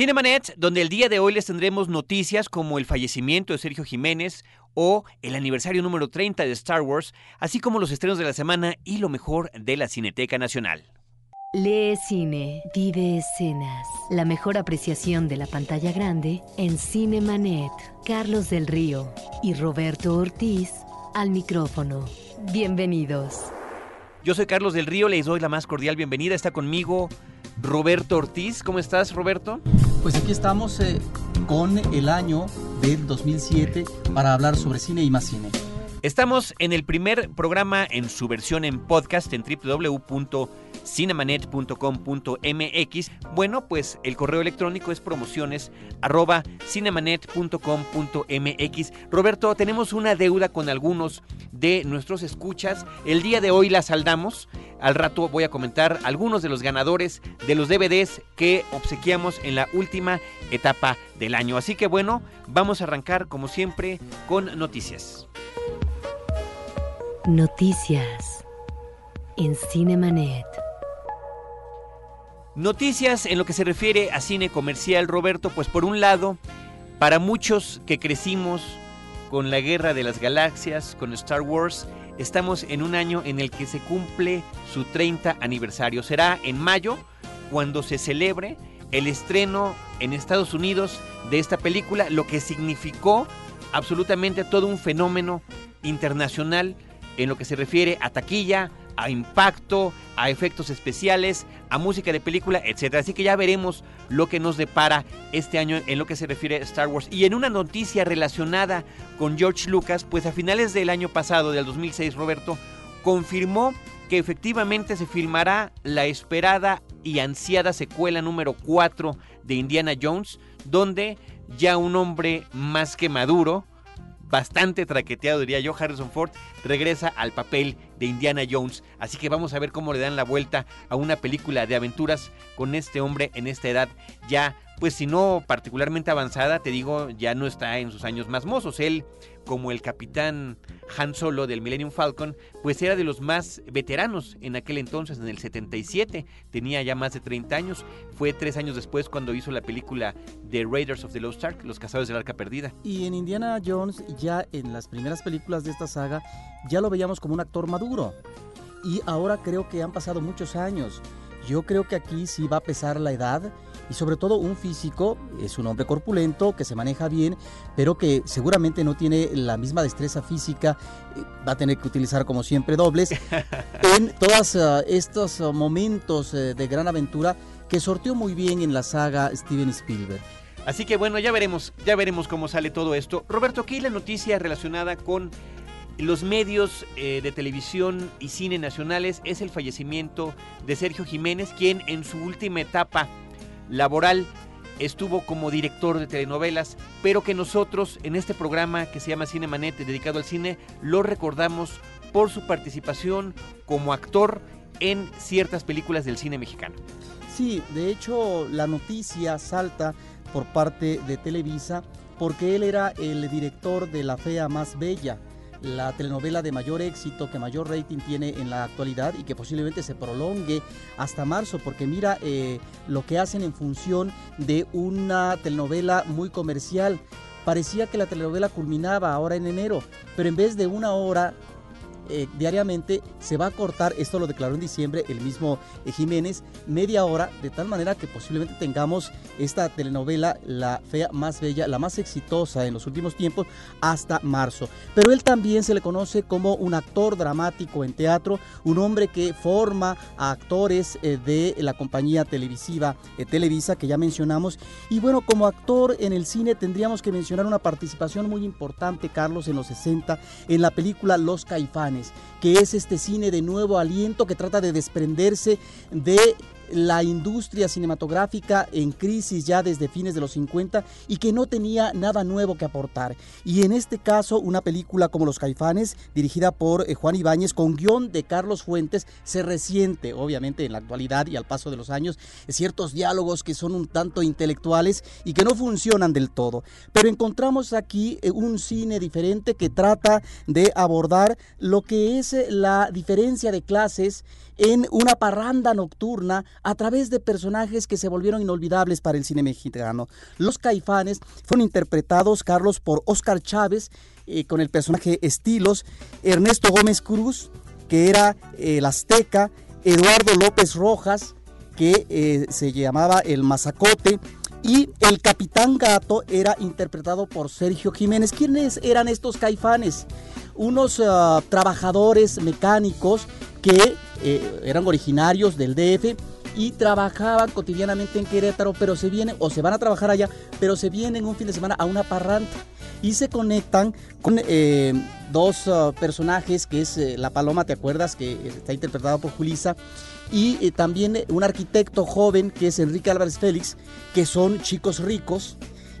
Cinemanet, donde el día de hoy les tendremos noticias como el fallecimiento de Sergio Jiménez o el aniversario número 30 de Star Wars, así como los estrenos de la semana y lo mejor de la Cineteca Nacional. Lee cine, vive escenas. La mejor apreciación de la pantalla grande en Cinemanet. Carlos del Río y Roberto Ortiz al micrófono. Bienvenidos. Yo soy Carlos del Río, les doy la más cordial bienvenida. Está conmigo Roberto Ortiz. ¿Cómo estás, Roberto? Pues aquí estamos eh, con el año del 2007 para hablar sobre cine y más cine. Estamos en el primer programa en su versión en podcast en www.cinemanet.com.mx. Bueno, pues el correo electrónico es promociones. Roberto, tenemos una deuda con algunos de nuestros escuchas. El día de hoy la saldamos. Al rato voy a comentar algunos de los ganadores de los DVDs que obsequiamos en la última etapa del año. Así que bueno, vamos a arrancar como siempre con noticias. Noticias en Cinemanet. Noticias en lo que se refiere a cine comercial, Roberto, pues por un lado, para muchos que crecimos con la Guerra de las Galaxias, con Star Wars, estamos en un año en el que se cumple su 30 aniversario. Será en mayo cuando se celebre el estreno en Estados Unidos de esta película, lo que significó absolutamente todo un fenómeno internacional en lo que se refiere a taquilla, a impacto, a efectos especiales, a música de película, etc. Así que ya veremos lo que nos depara este año en lo que se refiere a Star Wars. Y en una noticia relacionada con George Lucas, pues a finales del año pasado, del 2006, Roberto, confirmó que efectivamente se filmará la esperada y ansiada secuela número 4 de Indiana Jones, donde ya un hombre más que maduro, bastante traqueteado, diría yo, Harrison Ford regresa al papel de Indiana Jones. Así que vamos a ver cómo le dan la vuelta a una película de aventuras con este hombre en esta edad ya pues si no particularmente avanzada, te digo, ya no está en sus años más mozos. Él, como el capitán Han Solo del Millennium Falcon, pues era de los más veteranos en aquel entonces, en el 77, tenía ya más de 30 años. Fue tres años después cuando hizo la película The Raiders of the Lost Ark, Los Cazadores del Arca Perdida. Y en Indiana Jones, ya en las primeras películas de esta saga, ya lo veíamos como un actor maduro. Y ahora creo que han pasado muchos años. Yo creo que aquí sí va a pesar la edad y sobre todo un físico, es un hombre corpulento, que se maneja bien, pero que seguramente no tiene la misma destreza física, eh, va a tener que utilizar como siempre dobles en todos ah, estos ah, momentos eh, de gran aventura que sorteó muy bien en la saga Steven Spielberg. Así que bueno, ya veremos, ya veremos cómo sale todo esto. Roberto, aquí la noticia relacionada con los medios eh, de televisión y cine nacionales es el fallecimiento de Sergio Jiménez, quien en su última etapa laboral estuvo como director de telenovelas, pero que nosotros en este programa que se llama Cine Manete, dedicado al cine, lo recordamos por su participación como actor en ciertas películas del cine mexicano. Sí, de hecho la noticia salta por parte de Televisa porque él era el director de La Fea Más Bella, la telenovela de mayor éxito, que mayor rating tiene en la actualidad y que posiblemente se prolongue hasta marzo, porque mira eh, lo que hacen en función de una telenovela muy comercial. Parecía que la telenovela culminaba ahora en enero, pero en vez de una hora eh, diariamente se va a cortar, esto lo declaró en diciembre el mismo eh, Jiménez, media hora, de tal manera que posiblemente tengamos esta telenovela, la fea más bella, la más exitosa en los últimos tiempos, hasta marzo. Pero él también se le conoce como un actor dramático en teatro, un hombre que forma a actores eh, de la compañía televisiva Televisa, que ya mencionamos. Y bueno, como actor en el cine tendríamos que mencionar una participación muy importante, Carlos, en los 60, en la película Los Caifanes que es este cine de nuevo aliento que trata de desprenderse de la industria cinematográfica en crisis ya desde fines de los 50 y que no tenía nada nuevo que aportar. Y en este caso, una película como Los Caifanes, dirigida por eh, Juan Ibáñez, con guion de Carlos Fuentes, se resiente, obviamente, en la actualidad y al paso de los años, ciertos diálogos que son un tanto intelectuales y que no funcionan del todo. Pero encontramos aquí eh, un cine diferente que trata de abordar lo que es eh, la diferencia de clases en una parranda nocturna a través de personajes que se volvieron inolvidables para el cine mexicano. Los caifanes fueron interpretados, Carlos, por Oscar Chávez, eh, con el personaje Estilos, Ernesto Gómez Cruz, que era el azteca, Eduardo López Rojas, que eh, se llamaba el Mazacote, y el Capitán Gato era interpretado por Sergio Jiménez. ¿Quiénes eran estos caifanes? Unos ah, trabajadores mecánicos que eh, eran originarios del DF y trabajaban cotidianamente en Querétaro, pero se vienen, o se van a trabajar allá, pero se vienen un fin de semana a una parrante y se conectan con eh, dos ah, personajes, que es eh, La Paloma, ¿te acuerdas? Que está interpretado por Julisa, y también un arquitecto joven, que es Enrique Álvarez Félix, que son chicos ricos,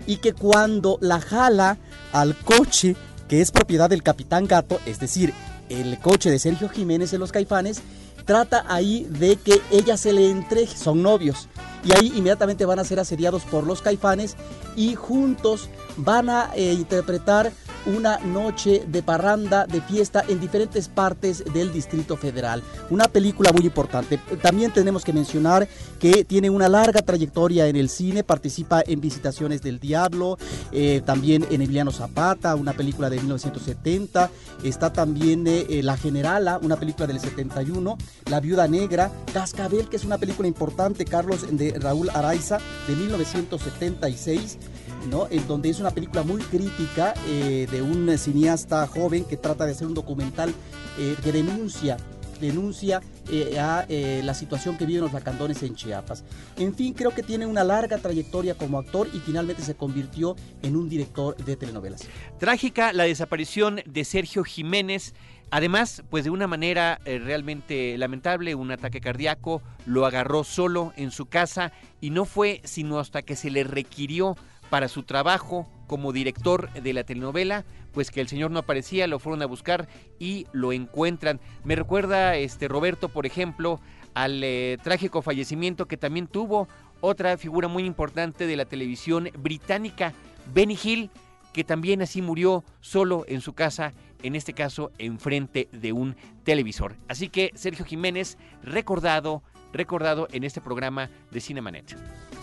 y que cuando la jala al coche, que es propiedad del Capitán Gato, es decir, el coche de Sergio Jiménez en Los Caifanes, trata ahí de que ella se le entregue, son novios, y ahí inmediatamente van a ser asediados por los caifanes y juntos van a eh, interpretar una noche de parranda, de fiesta en diferentes partes del Distrito Federal. Una película muy importante. También tenemos que mencionar que tiene una larga trayectoria en el cine, participa en Visitaciones del Diablo, eh, también en Emiliano Zapata, una película de 1970, está también eh, eh, La Generala, una película del 71, La Viuda Negra, Cascabel, que es una película importante, Carlos, de Raúl Araiza, de 1976. ¿No? En donde es una película muy crítica eh, de un cineasta joven que trata de hacer un documental eh, que denuncia denuncia eh, a la situación que viven los lacandones en Chiapas. En fin, creo que tiene una larga trayectoria como actor y finalmente se convirtió en un director de telenovelas. Trágica la desaparición de Sergio Jiménez. Además, pues de una manera realmente lamentable, un ataque cardíaco lo agarró solo en su casa y no fue sino hasta que se le requirió para su trabajo como director de la telenovela, pues que el señor no aparecía, lo fueron a buscar y lo encuentran. Me recuerda este Roberto, por ejemplo, al eh, trágico fallecimiento que también tuvo otra figura muy importante de la televisión británica, Benny Hill, que también así murió solo en su casa, en este caso enfrente de un televisor. Así que Sergio Jiménez, recordado, recordado en este programa de Cinemanet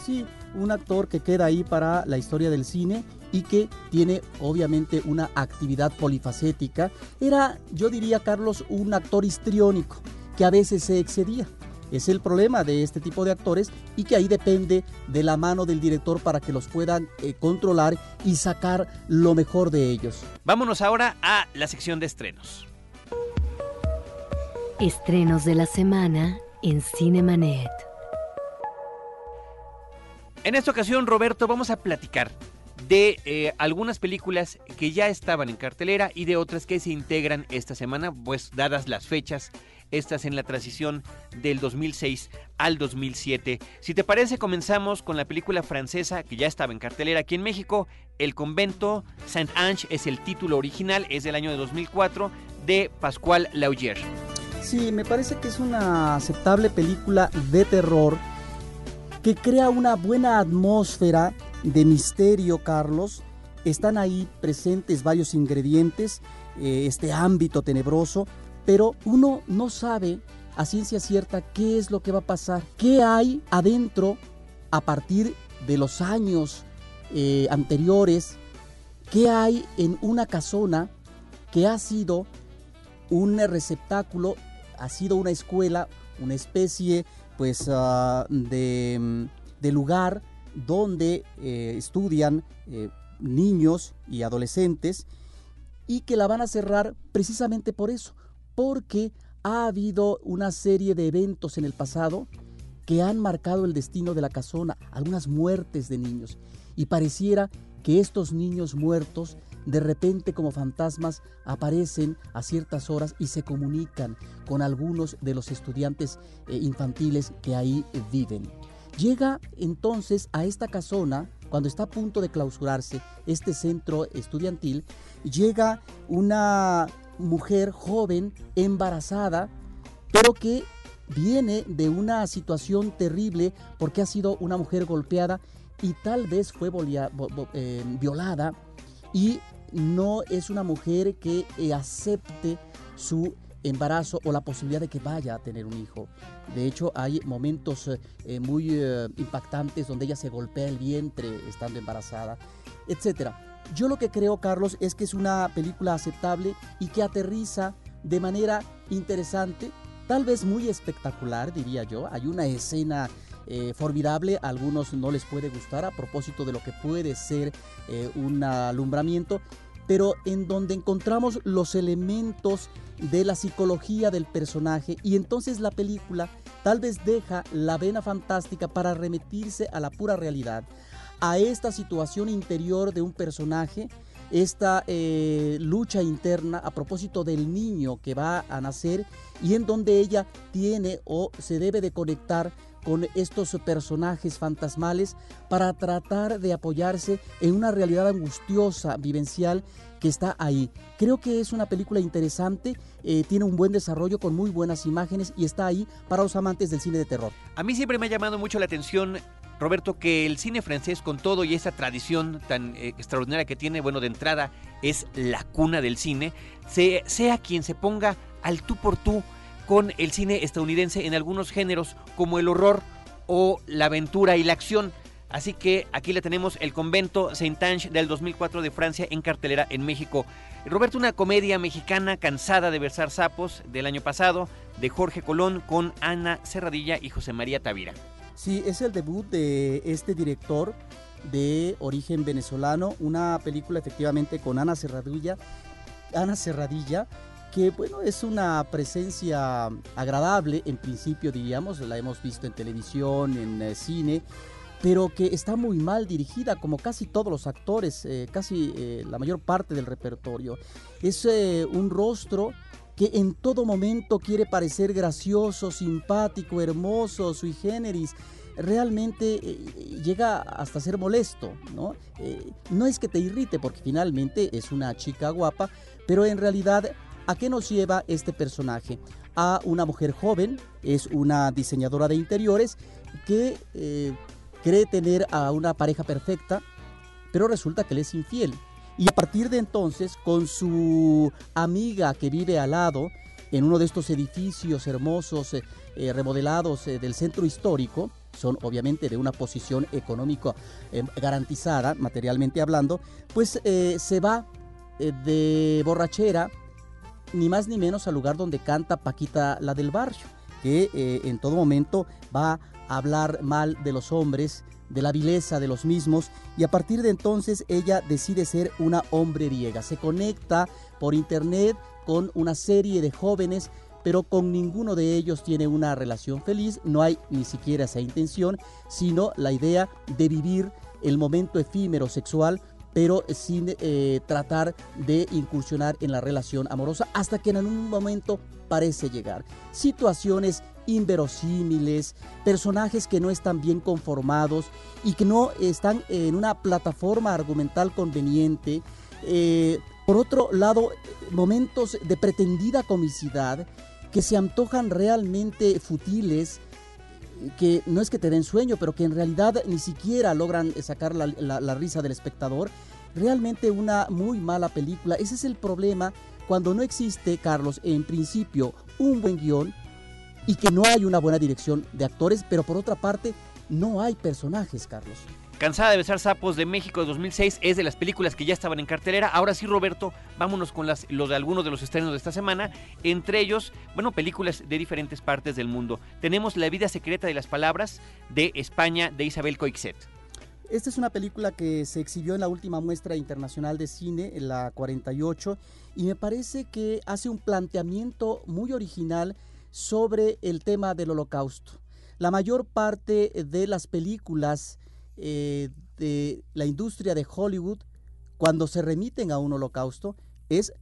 sí, un actor que queda ahí para la historia del cine y que tiene obviamente una actividad polifacética. Era, yo diría, Carlos, un actor histriónico que a veces se excedía. Es el problema de este tipo de actores y que ahí depende de la mano del director para que los puedan eh, controlar y sacar lo mejor de ellos. Vámonos ahora a la sección de estrenos. Estrenos de la semana en Cinemanet. En esta ocasión, Roberto, vamos a platicar de eh, algunas películas que ya estaban en cartelera y de otras que se integran esta semana, pues dadas las fechas, estas en la transición del 2006 al 2007. Si te parece, comenzamos con la película francesa que ya estaba en cartelera aquí en México, El convento Saint-Ange es el título original, es del año de 2004 de Pascual Laugier. Sí, me parece que es una aceptable película de terror que crea una buena atmósfera de misterio, Carlos. Están ahí presentes varios ingredientes, eh, este ámbito tenebroso, pero uno no sabe a ciencia cierta qué es lo que va a pasar, qué hay adentro a partir de los años eh, anteriores, qué hay en una casona que ha sido un receptáculo, ha sido una escuela, una especie pues ah, de, lugar donde eh, estudian eh, niños y adolescentes y que la van a cerrar precisamente por eso, porque ha habido una serie de eventos en el pasado que han marcado el destino de la casona, algunas muertes de niños, y pareciera que estos niños muertos de repente como fantasmas aparecen a ciertas horas y se comunican con algunos de los estudiantes eh, infantiles que ahí viven. Llega entonces a esta casona, cuando está a punto de clausurarse este centro estudiantil, llega una mujer joven, embarazada, pero que viene de una situación terrible porque ha sido una mujer golpeada y tal vez fue eh, violada no es una mujer que eh, acepte su embarazo o la posibilidad de que vaya a tener un hijo. De hecho, hay momentos eh, muy eh, impactantes donde ella se golpea el vientre estando embarazada, etc. Yo lo que creo, Carlos, es que es una película aceptable y que aterriza de manera interesante, tal vez muy espectacular, diría yo. Hay una escena eh, formidable, a algunos no les puede gustar a propósito de lo que puede ser un alumbramiento, pero en donde encontramos los elementos de la psicología del personaje y entonces la película tal vez deja la vena fantástica para remitirse a la pura realidad, a esta situación interior de un personaje, esta eh, lucha interna a propósito del niño que va a nacer y en donde ella tiene o se debe de conectar con estos personajes fantasmales para tratar de apoyarse en una realidad angustiosa, vivencial que está ahí. Creo que es una película interesante, eh, tiene un buen desarrollo con muy buenas imágenes y está ahí para los amantes del cine de terror. A mí siempre me ha llamado mucho la atención Roberto, que el cine francés, con todo y esa tradición tan eh, extraordinaria que tiene, bueno, de entrada es la cuna del cine, sea quien se ponga al tú por tú con el cine estadounidense en algunos géneros como el horror o la aventura y la acción. Así que aquí le tenemos el convento Saint-Ange del 2004 de Francia en cartelera en México. Roberto, una comedia mexicana cansada de versar sapos del año pasado de Jorge Colón con Ana Serradilla y José María Tavira. Sí, es el debut de este director de origen venezolano, una película efectivamente con Ana Serradilla, Ana Serradilla, que bueno, es una presencia agradable en principio diríamos, la hemos visto en televisión, en eh, cine, pero que está muy mal dirigida como casi todos los actores, eh, casi eh, la mayor parte del repertorio. Es un rostro que en todo momento quiere parecer gracioso, simpático, hermoso, sui generis realmente llega hasta ser molesto, ¿no? no es que te irrite porque finalmente es una chica guapa, pero en realidad ¿A qué nos lleva este personaje? A una mujer joven, es una diseñadora de interiores que eh, cree tener a una pareja perfecta, pero resulta que le es infiel. Y a partir de entonces, con su amiga que vive al lado, en uno de estos edificios hermosos, eh, eh, remodelados del centro histórico, son obviamente de una posición económica garantizada, materialmente hablando, pues se va de borrachera ni más ni menos al lugar donde canta Paquita la del barrio, que eh, en todo momento va a hablar mal de los hombres, de la vileza de los mismos, y a partir de entonces ella decide ser una hombre griega. Se conecta por internet con una serie de jóvenes pero con ninguno de ellos tiene una relación feliz, no hay ni siquiera esa intención, sino la idea de vivir el momento efímero sexual pero sin eh, tratar de incursionar en la relación amorosa hasta que en un momento parece llegar. Situaciones inverosímiles, personajes que no están bien conformados y que no están en una plataforma argumental conveniente. Eh, por otro lado, momentos de pretendida comicidad que se antojan realmente futiles, que no es que te den sueño, pero que en realidad ni siquiera logran sacar la, risa del espectador. Realmente una muy mala película. Ese es el problema cuando no existe, Carlos, en principio un buen guion y que no hay una buena dirección de actores, pero por otra parte no hay personajes, Carlos. Cansada de besar sapos de México de 2006 es de las películas que ya estaban en cartelera. Ahora sí, Roberto, vámonos con las, los de algunos de los estrenos de esta semana. Entre ellos, bueno, películas de diferentes partes del mundo. Tenemos La vida secreta de las palabras de España de Isabel Coixet. Esta es una película que se exhibió en la última muestra internacional de cine, en la 48, y me parece que hace un planteamiento muy original sobre el tema del holocausto. La mayor parte de las películas eh, de la industria de Hollywood, cuando se remiten a un holocausto, es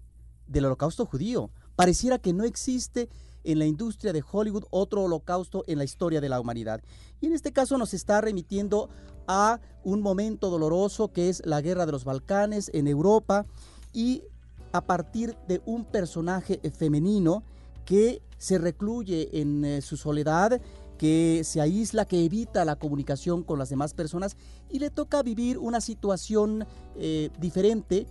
del holocausto judío. Pareciera que no existe en la industria de Hollywood otro holocausto en la historia de la humanidad. Y en este caso nos está remitiendo a un momento doloroso que es la guerra de los Balcanes en Europa y a partir de un personaje femenino que se recluye en eh, su soledad que se aísla, que evita la comunicación con las demás personas y le toca vivir una situación eh, diferente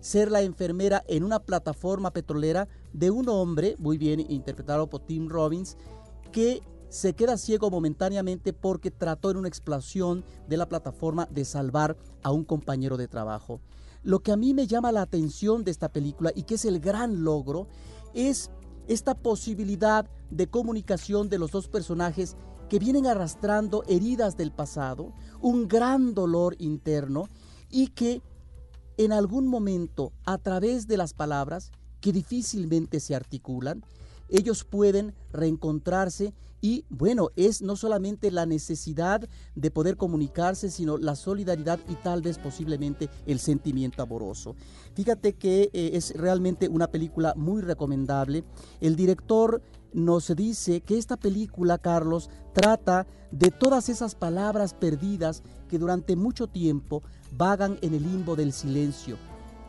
ser la enfermera en una plataforma petrolera de un hombre, muy bien interpretado por Tim Robbins, que se queda ciego momentáneamente porque trató en una explosión de la plataforma de salvar a un compañero de trabajo. Lo que a mí me llama la atención de esta película y que es el gran logro es esta posibilidad de comunicación de los dos personajes que vienen arrastrando heridas del pasado, un gran dolor interno y que en algún momento a través de las palabras que difícilmente se articulan, ellos pueden reencontrarse y bueno, es no solamente la necesidad de poder comunicarse, sino la solidaridad y tal vez posiblemente el sentimiento amoroso. Fíjate que eh, es realmente una película muy recomendable. El director nos dice que esta película, Carlos, trata de todas esas palabras perdidas que durante mucho tiempo vagan en el limbo del silencio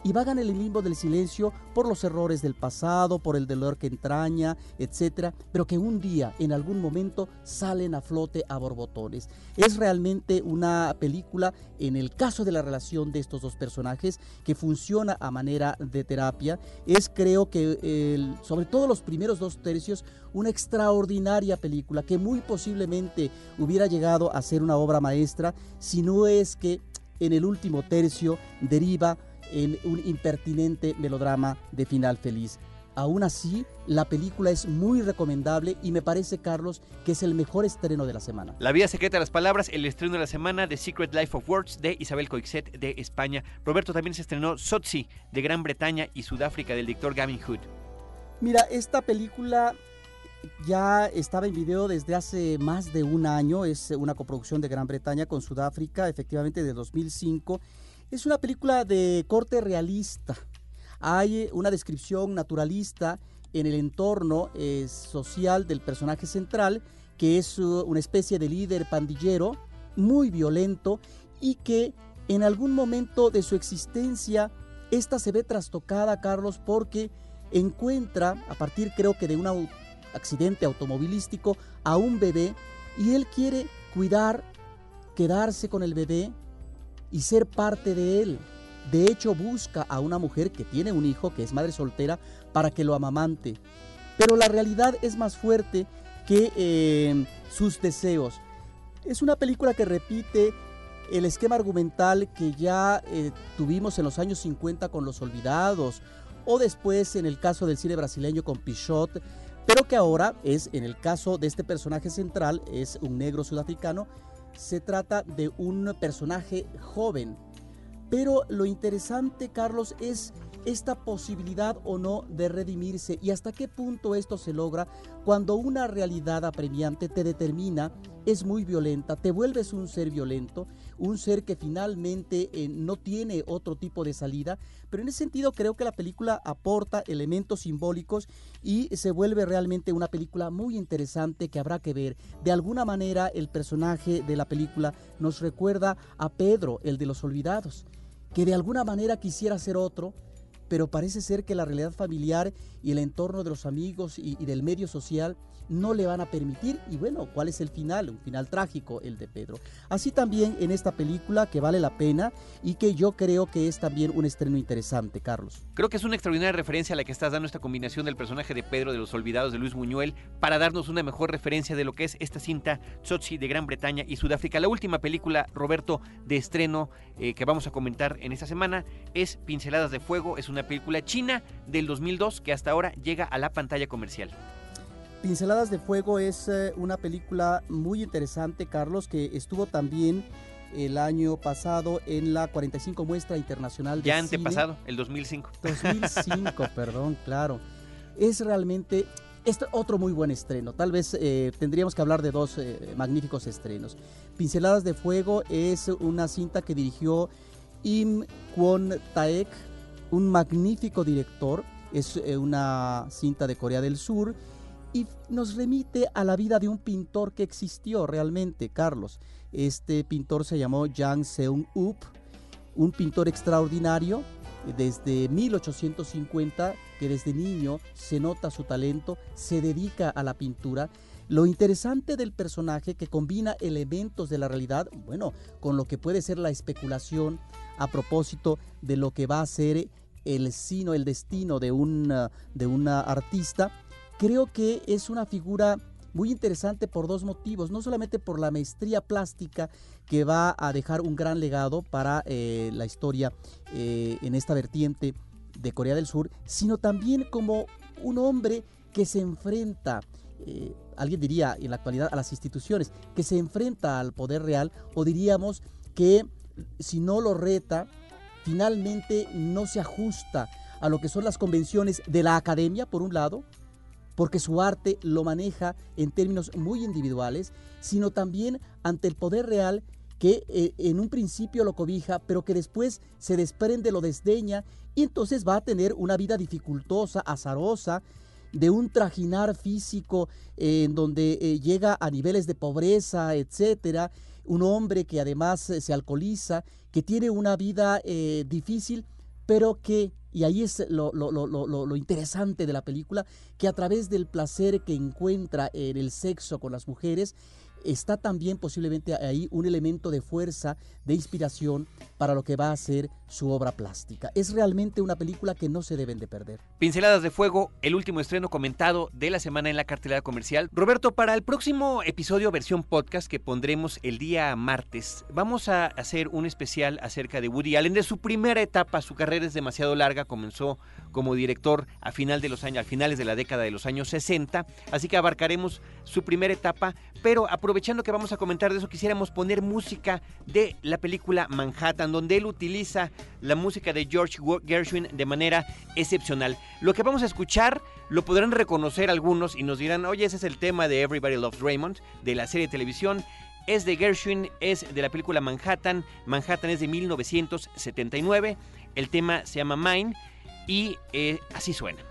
y vagan en el limbo del silencio por los errores del pasado, por el dolor que entraña, etcétera, pero que un día, en algún momento, salen a flote a borbotones. Es realmente una película, en el caso de la relación de estos dos personajes, que funciona a manera de terapia. Es, creo que, sobre todo los primeros dos tercios, una extraordinaria película que muy posiblemente hubiera llegado a ser una obra maestra si no es que en el último tercio deriva en un impertinente melodrama de final feliz. Aún así, la película es muy recomendable y me parece, Carlos, que es el mejor estreno de la semana. La vida secreta de las palabras, el estreno de la semana, The Secret Life of Words de Isabel Coixet de España. Roberto también se estrenó Sotsi de Gran Bretaña y Sudáfrica del director Gavin Hood. Mira, esta película ya estaba en video desde hace más de un año, es una coproducción de Gran Bretaña con Sudáfrica, efectivamente de 2005 es una película de corte realista. Hay una descripción naturalista en el entorno eh, social del personaje central, que es uh, una especie de líder pandillero muy violento y que en algún momento de su existencia esta se ve trastocada, Carlos, porque encuentra, a partir creo que de un accidente automovilístico, a un bebé y él quiere cuidar, quedarse con el bebé, y ser parte de él. De hecho, busca a una mujer que tiene un hijo, que es madre soltera, para que lo amamante. Pero la realidad es más fuerte que eh, sus deseos. Es una película que repite el esquema argumental que ya eh, tuvimos en los años 50 con Los Olvidados, o después en el caso del cine brasileño con Pichot, pero que ahora es, en el caso de este personaje central, es un negro sudafricano se trata de un personaje joven. Pero lo interesante, Carlos, es esta posibilidad o no de redimirse y hasta qué punto esto se logra cuando una realidad apremiante te determina, es muy violenta, te vuelves un ser violento, un ser que finalmente eh, no tiene otro tipo de salida, pero en ese sentido creo que la película aporta elementos simbólicos y se vuelve realmente una película muy interesante que habrá que ver. De alguna manera el personaje de la película nos recuerda a Pedro, el de los olvidados, que de alguna manera quisiera ser otro, pero parece ser que la realidad familiar y el entorno de los amigos y, del medio social no le van a permitir. Y bueno, ¿cuál es el final? Un final trágico, el de Pedro. Así también en esta película que vale la pena y que yo creo que es también un estreno interesante, Carlos. Creo que es una extraordinaria referencia a la que estás dando esta combinación del personaje de Pedro de los Olvidados de Luis Buñuel para darnos una mejor referencia de lo que es esta cinta Tsotsi de Gran Bretaña y Sudáfrica. La última película, Roberto, de estreno eh, que vamos a comentar en esta semana es Pinceladas de Fuego. Es película china del 2002 que hasta ahora llega a la pantalla comercial. Pinceladas de Fuego es eh, una película muy interesante, Carlos, que estuvo también el año pasado en la 45 Muestra Internacional de Ya antepasado, el 2005. 2005, perdón, claro. Es realmente este otro muy buen estreno. Tal vez eh, tendríamos que hablar de dos eh, magníficos estrenos. Pinceladas de Fuego es una cinta que dirigió Im Kwon Taek, un magnífico director. Es una cinta de Corea del Sur y nos remite a la vida de un pintor que existió realmente, Carlos. Este pintor se llamó Jang Seung-up, un pintor extraordinario desde 1850, que desde niño se nota su talento, se dedica a la pintura. Lo interesante del personaje que combina elementos de la realidad, bueno, con lo que puede ser la especulación a propósito de lo que va a ser el sino, el destino de una, de una artista, creo que es una figura muy interesante por dos motivos, no solamente por la maestría plástica que va a dejar un gran legado para eh, la historia eh, en esta vertiente de Corea del Sur, sino también como un hombre que se enfrenta, eh, alguien diría en la actualidad, a las instituciones, que se enfrenta al poder real, o diríamos que si no lo reta, finalmente no se ajusta a lo que son las convenciones de la academia, por un lado, porque su arte lo maneja en términos muy individuales, sino también ante el poder real que eh, en un principio lo cobija, pero que después se desprende, lo desdeña, y entonces va a tener una vida dificultosa, azarosa, de un trajinar físico eh, en donde eh, llega a niveles de pobreza, etcétera, un hombre que además se alcoholiza, que tiene una vida difícil, pero que y ahí es lo, lo, interesante de la película, que a través del placer que encuentra en el sexo con las mujeres, está también posiblemente ahí un elemento de fuerza, de inspiración para lo que va a ser su obra plástica. Es realmente una película que no se deben de perder. Pinceladas de Fuego, el último estreno comentado de la semana en la cartelera comercial. Roberto, para el próximo episodio versión podcast que pondremos el día martes, vamos a hacer un especial acerca de Woody Allen, de su primera etapa, su carrera es demasiado larga, comenzó como director a final de los años, a finales de la década de los años 60, así que abarcaremos su primera etapa, pero aprovechando que vamos a comentar de eso, quisiéramos poner música de la película Manhattan, donde él utiliza la música de George Gershwin de manera excepcional. Lo que vamos a escuchar lo podrán reconocer algunos y nos dirán, oye, ese es el tema de Everybody Loves Raymond, de la serie de televisión. Es de Gershwin, es de la película Manhattan. Manhattan es de 1979. El tema se llama Mine y eh, así suena.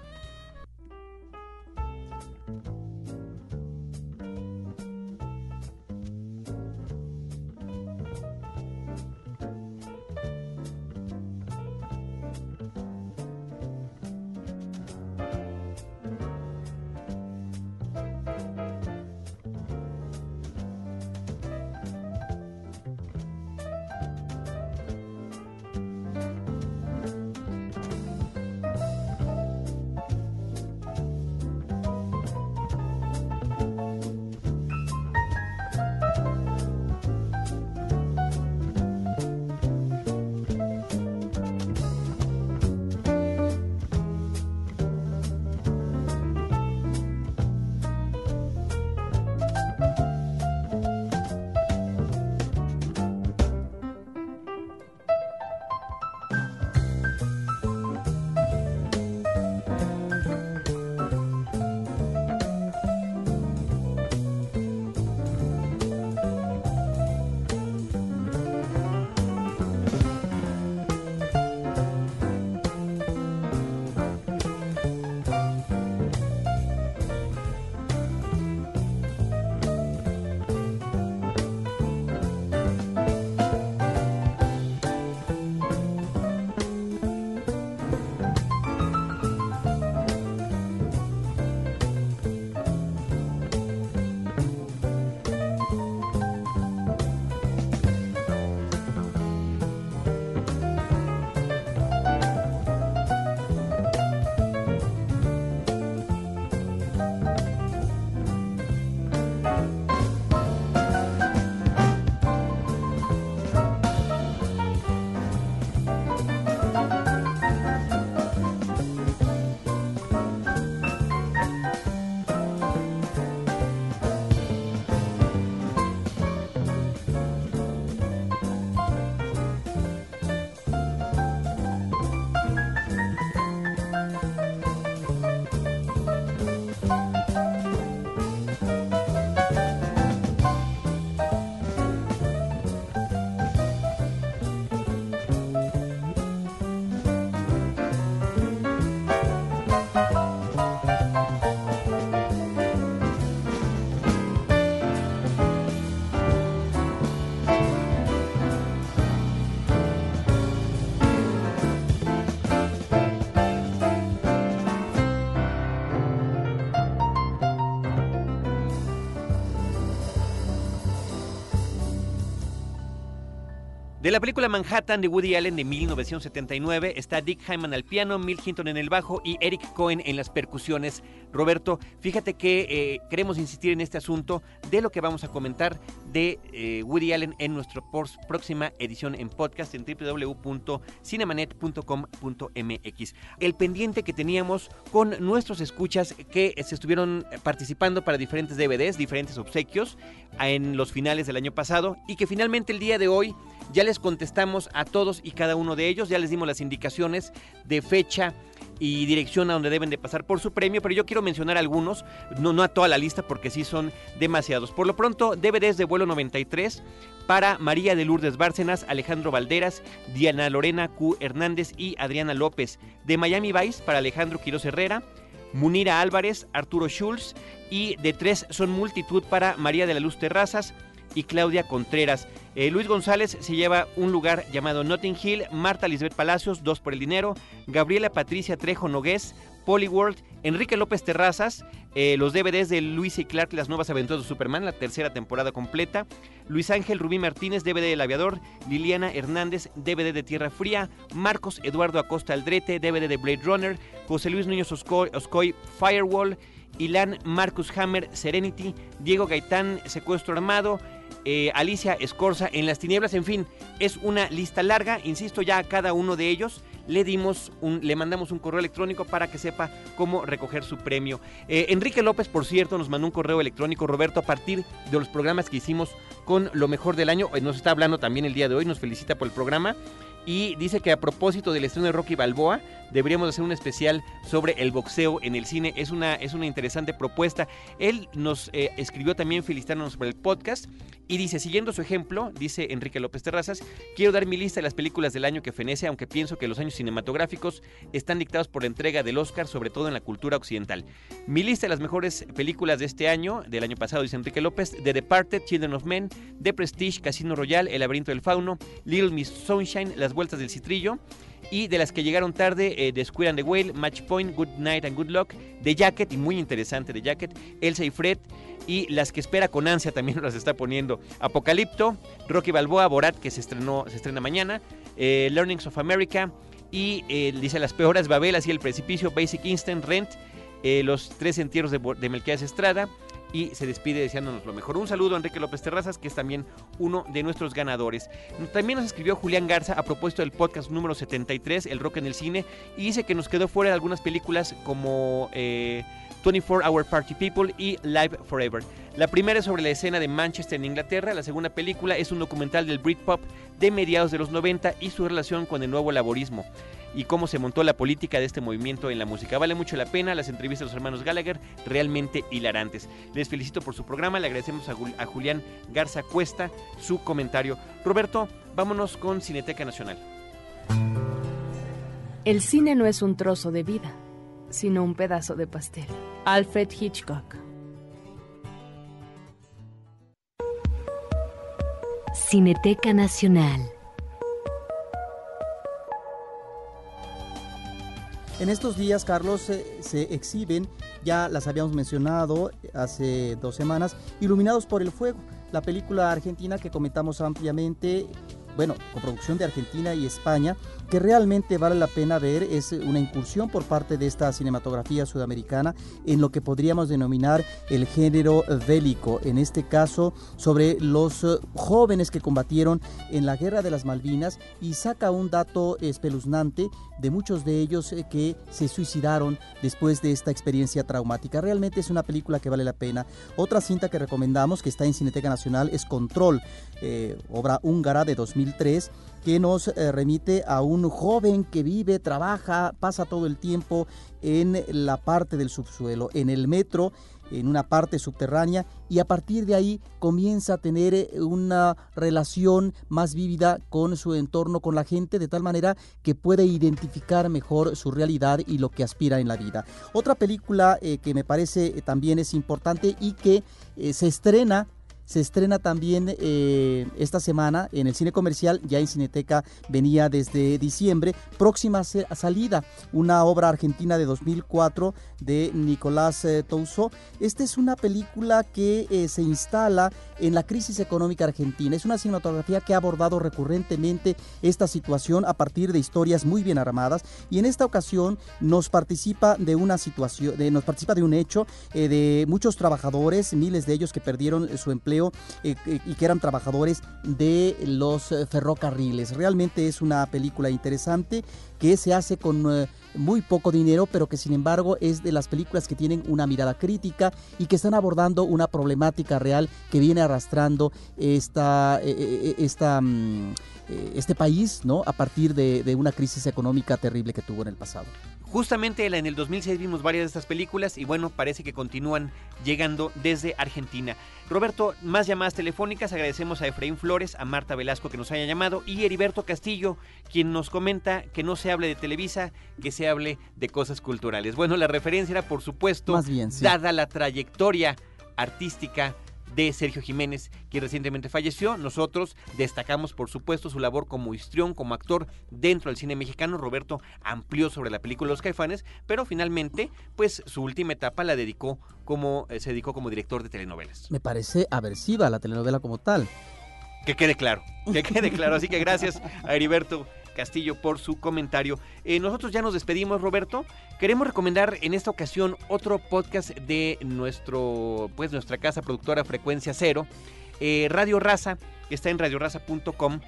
De la película Manhattan de Woody Allen de 1979 está Dick Hyman al piano, Mill Hinton en el bajo y Eric Cohen en las percusiones. Roberto, fíjate que eh, queremos insistir en este asunto de lo que vamos a comentar de eh, Woody Allen en nuestra próxima edición en podcast en www.cinemanet.com.mx. El pendiente que teníamos con nuestros escuchas que se estuvieron participando para diferentes DVDs, diferentes obsequios en los finales del año pasado y que finalmente el día de hoy ya les contestamos a todos y cada uno de ellos, ya les dimos las indicaciones de fecha y dirección a donde deben de pasar por su premio, pero yo quiero mencionar algunos, no, a toda la lista porque sí son demasiados. Por lo pronto, DVDs de vuelo 93 para María de Lourdes Bárcenas, Alejandro Valderas, Diana Lorena Q. Hernández y Adriana López. De Miami Vice para Alejandro Quiroz Herrera, Munira Álvarez, Arturo Schulz y de tres son multitud para María de la Luz Terrazas, y Claudia Contreras. Eh, Luis González se lleva un lugar llamado Notting Hill, Marta Lisbeth Palacios, dos por el dinero, Gabriela Patricia Trejo Nogués, Polyworld, Enrique López Terrazas, eh, los DVDs de Luis y Clark, Las Nuevas Aventuras de Superman, la tercera temporada completa, Luis Ángel Rubí Martínez, DVD del Aviador, Liliana Hernández, DVD de Tierra Fría, Marcos Eduardo Acosta Aldrete, DVD de Blade Runner, José Luis Núñez Oscoy Firewall, Ilan Marcus Hammer Serenity, Diego Gaitán Secuestro Armado, eh, Alicia Escorza en las tinieblas, en fin, es una lista larga, insisto ya a cada uno de ellos le dimos le mandamos un correo electrónico para que sepa cómo recoger su premio. Eh, Enrique López, por cierto, nos mandó un correo electrónico, Roberto, a partir de los programas que hicimos con lo mejor del año. Eh, nos está hablando también el día de hoy, nos felicita por el programa y dice que a propósito del estreno de Rocky Balboa, deberíamos hacer un especial sobre el boxeo en el cine. Es una, es una interesante propuesta. Él nos eh, escribió también felicitándonos por el podcast y dice, siguiendo su ejemplo, dice Enrique López Terrazas, quiero dar mi lista de las películas del año que fenece, aunque pienso que los años cinematográficos están dictados por la entrega del Oscar, sobre todo en la cultura occidental. Mi lista de las mejores películas de este año, del año pasado, dice Enrique López, The Departed, Children of Men, The Prestige, Casino Royale, El laberinto del fauno, Little Miss Sunshine, Las vueltas del citrillo, y de las que llegaron tarde, eh, The Squid and the Whale, Match Point, Good Night and Good Luck, The Jacket, y muy interesante The Jacket, Elsa y Fred, y las que espera con ansia también las está poniendo Apocalipto, Rocky Balboa, Borat, que se, estrenó, se estrena mañana, eh, Learnings of America, y eh, dice Las Peoras, Babel, así El Precipicio, Basic Instant, Rent, Los Tres Entierros de, de Estrada, y se despide deseándonos lo mejor. Un saludo a Enrique López Terrazas, que es también uno de nuestros ganadores. También nos escribió Julián Garza a propósito del podcast número 73, El Rock en el Cine, y dice que nos quedó fuera de algunas películas como 24 eh, Hour Party People y Live Forever. La primera es sobre la escena de Manchester en Inglaterra, la segunda película es un documental del Britpop de mediados de los 90 y su relación con el nuevo laborismo y cómo se montó la política de este movimiento en la música. Vale mucho la pena, las entrevistas de los hermanos Gallagher, realmente hilarantes. Les felicito por su programa, le agradecemos a, Julián Garza Cuesta su comentario. Roberto, vámonos con Cineteca Nacional. El cine no es un trozo de vida, sino un pedazo de pastel. Alfred Hitchcock. Cineteca Nacional. En estos días, Carlos, se exhiben, ya las habíamos mencionado hace dos semanas, Iluminados por el Fuego, la película argentina que comentamos ampliamente bueno, con producción de Argentina y España, que realmente vale la pena ver, es una incursión por parte de esta cinematografía sudamericana en lo que podríamos denominar el género bélico, en este caso sobre los eh, jóvenes que combatieron en la Guerra de las Malvinas y saca un dato espeluznante de muchos de ellos eh, que se suicidaron después de esta experiencia traumática. Realmente es una película que vale la pena. Otra cinta que recomendamos que está en Cineteca Nacional es Control, eh, obra húngara de 2003 que nos eh, remite a un joven que vive, trabaja, pasa todo el tiempo en la parte del subsuelo, en el metro en una parte subterránea y a partir de ahí comienza a tener eh, una relación más vívida con su entorno, con la gente, de tal manera que puede identificar mejor su realidad y lo que aspira en la vida. Otra película eh, que me parece también es importante y que se estrena se estrena también eh, esta semana en el cine comercial, ya en Cineteca venía desde diciembre, próxima salida, una obra argentina de 2004 de Nicolás eh, Touso. Esta es una película que eh, se instala en la crisis económica argentina. Es una cinematografía que ha abordado recurrentemente esta situación a partir de historias muy bien armadas y en esta ocasión nos participa de una situación, de, nos participa de un hecho de muchos trabajadores, miles de ellos que perdieron su empleo y que eran trabajadores de los ferrocarriles. Realmente es una película interesante que se hace con eh, muy poco dinero, pero que sin embargo es de las películas que tienen una mirada crítica y que están abordando una problemática real que viene arrastrando esta, eh, eh, esta, mm, este país ¿no? a partir de, de una crisis económica terrible que tuvo en el pasado. Justamente en el 2006 vimos varias de estas películas y bueno, parece que continúan llegando desde Argentina. Roberto, más llamadas telefónicas, agradecemos a Efraín Flores, a Marta Velasco que nos haya llamado y Heriberto Castillo, quien nos comenta que no se hable de Televisa, que se hable de cosas culturales. Bueno, la referencia era por supuesto, dada la trayectoria artística de Sergio Jiménez, quien recientemente falleció. Nosotros destacamos, por supuesto, su labor como histrión, como actor dentro del cine mexicano. Roberto amplió sobre la película Los Caifanes, pero finalmente, pues su última etapa la dedicó como, eh, se dedicó como director de telenovelas. Me parece aversiva la telenovela como tal. Que quede claro, que quede claro. Así que gracias a Heriberto Castillo por su comentario. Eh, nosotros ya nos despedimos, Roberto. Queremos recomendar en esta ocasión otro podcast de nuestro, pues, nuestra casa productora Frecuencia Cero, eh, Radio Raza, que está en radioraza.com.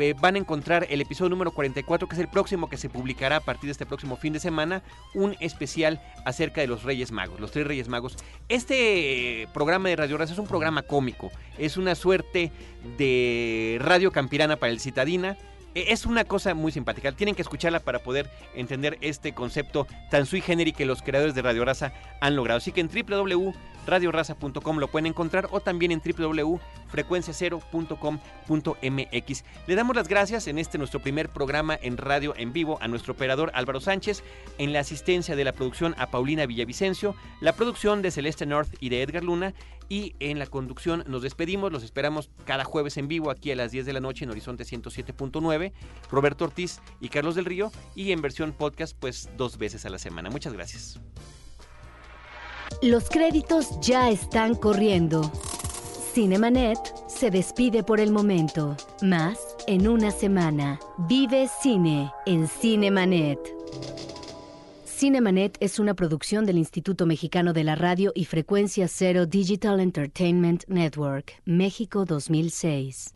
Eh, van a encontrar el episodio número 44, que es el próximo que se publicará a partir de este próximo fin de semana, un especial acerca de los Reyes Magos, los tres Reyes Magos. Este programa de Radio Raza es un programa cómico, es una suerte de radio campirana para el citadina es una cosa muy simpática. Tienen que escucharla para poder entender este concepto tan sui generis que los creadores de Radio Raza han logrado. Así que en www.radioraza.com lo pueden encontrar o también en www.frecuenciacero.com.mx. Le damos las gracias en este nuestro primer programa en radio en vivo a nuestro operador Álvaro Sánchez, en la asistencia de la producción a Paulina Villavicencio, la producción de Celeste North y de Edgar Luna y en la conducción nos despedimos, los esperamos cada jueves en vivo aquí a las 10 de la noche en Horizonte 107.9, Roberto Ortiz y Carlos del Río, y en versión podcast pues dos veces a la semana. Muchas gracias. Los créditos ya están corriendo. Cinemanet se despide por el momento. Más en una semana. Vive cine en Cinemanet. Cinemanet es una producción del Instituto Mexicano de la Radio y Frecuencia Cero Digital Entertainment Network, México 2006.